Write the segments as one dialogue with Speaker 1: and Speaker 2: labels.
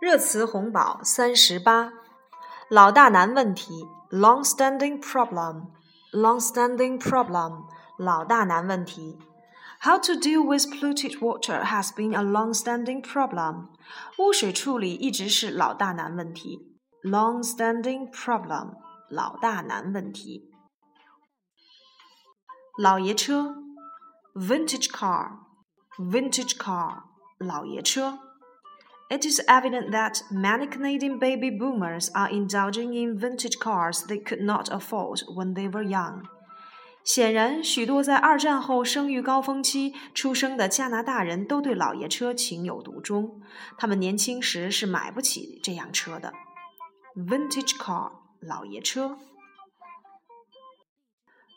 Speaker 1: 热词红宝三十八，老大难问题，long-standing problem，long-standing problem，老大难问题。How to deal with polluted water has been a long-standing problem。污水处理一直是老大难问题，long-standing problem，老大难问题。老爷车，vintage car，vintage car，老爷车。 It is evident that many Canadian baby boomers are indulging in vintage cars they could not afford when they were young. 显然，许多在二战后生育高峰期出生的加拿大人都对老爷车情有独钟。他们年轻时是买不起这样车的。Vintage car，老爷车。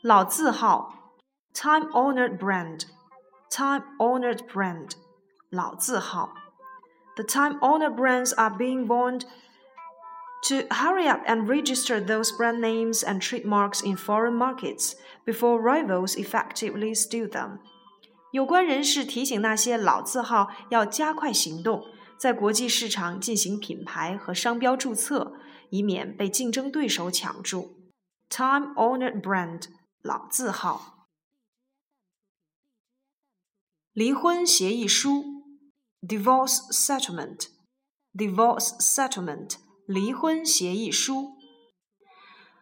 Speaker 1: 老字号，time-honored brand，time-honored brand，老字号。 the time-honored brands are being warned to hurry up and register those brand names and trademarks in foreign markets before rivals effectively steal them. 有关人士提醒那些老字号要加快行动，在国际市场进行品牌和商标注册，以免被竞争对手抢注。Time-honored brand 老字号。离婚协议书 divorce settlement, divorce settlement, 离婚协议书.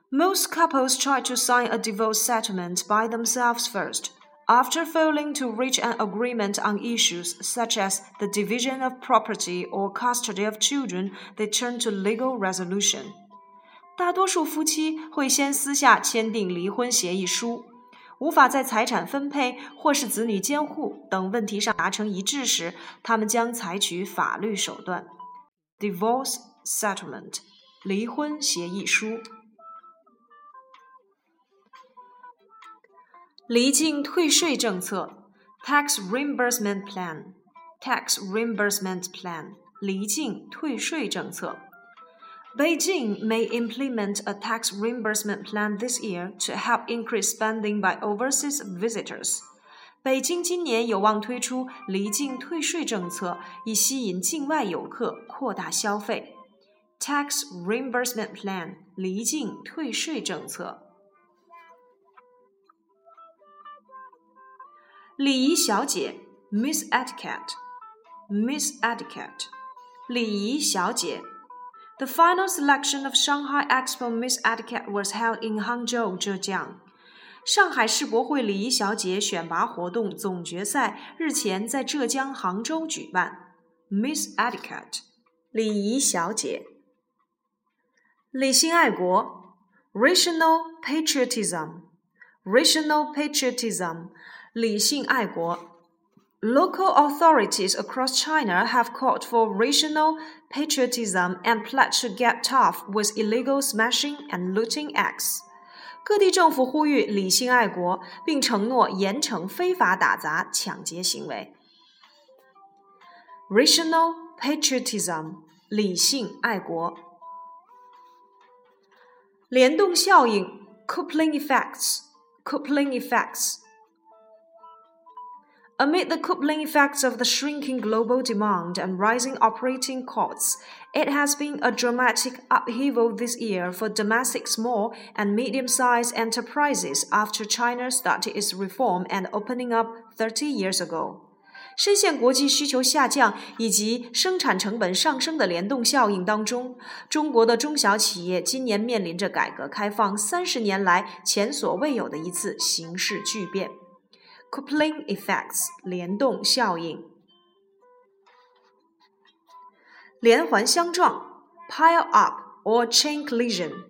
Speaker 1: Most couples try to sign a divorce settlement by themselves first. After failing to reach an agreement on issues such as the division of property or custody of children, they turn to legal resolution. 大多数夫妻会先私下签订离婚协议书。 无法在财产分配或是子女监护等问题上达成一致时，他们将采取法律手段。Divorce settlement，离婚协议书。离境退税政策，tax reimbursement plan，tax reimbursement plan，离境退税政策。Beijing may implement a tax reimbursement plan this year to help increase spending by overseas visitors. 北京今年有望推出离境退税政策，以吸引境外游客，扩大消费。Tax reimbursement plan 离境退税政策。礼仪小姐 Miss Etiquette，Miss Etiquette，礼仪小姐。 the final selection of Shanghai Expo Miss Etiquette was held in Hangzhou, Zhejiang. 上海世博会礼仪小姐选拔活动总决赛日前在浙江杭州举办。Miss Etiquette，礼仪小姐。理性爱国，rational patriotism，rational patriotism，理性爱国。 Local authorities across China have called for rational patriotism and pledged to get tough with illegal smashing and looting acts. 各地政府呼吁理性爱国，并承诺严惩非法打砸、抢劫行为。Rational patriotism，理性爱国。联动效应 （coupling effects），coupling effects。 Amid the coupling effects of the shrinking global demand and rising operating costs, it has been a dramatic upheaval this year for domestic small and medium sized enterprises after China started its reform and opening up 30 years ago. 深陷国际需求下降以及生产成本上升的联动效应当中，中国的中小企业今年面临着改革开放三十年来前所未有的一次形势巨变。 coupling effects 联动效应，连环相撞 pile up or chain collision.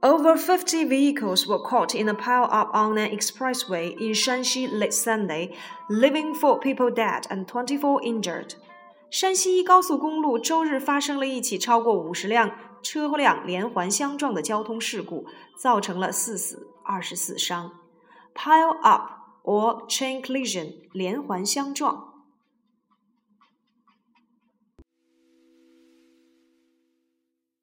Speaker 1: Over 50 vehicles were caught in a pile up on an expressway in Shanxi late Sunday, leaving four people dead and 24 injured. 山西一高速公路周日发生了一起超过五十辆车辆连环相撞的交通事故，造成了四死二十四伤。 Pile up or chain collision 连环相撞。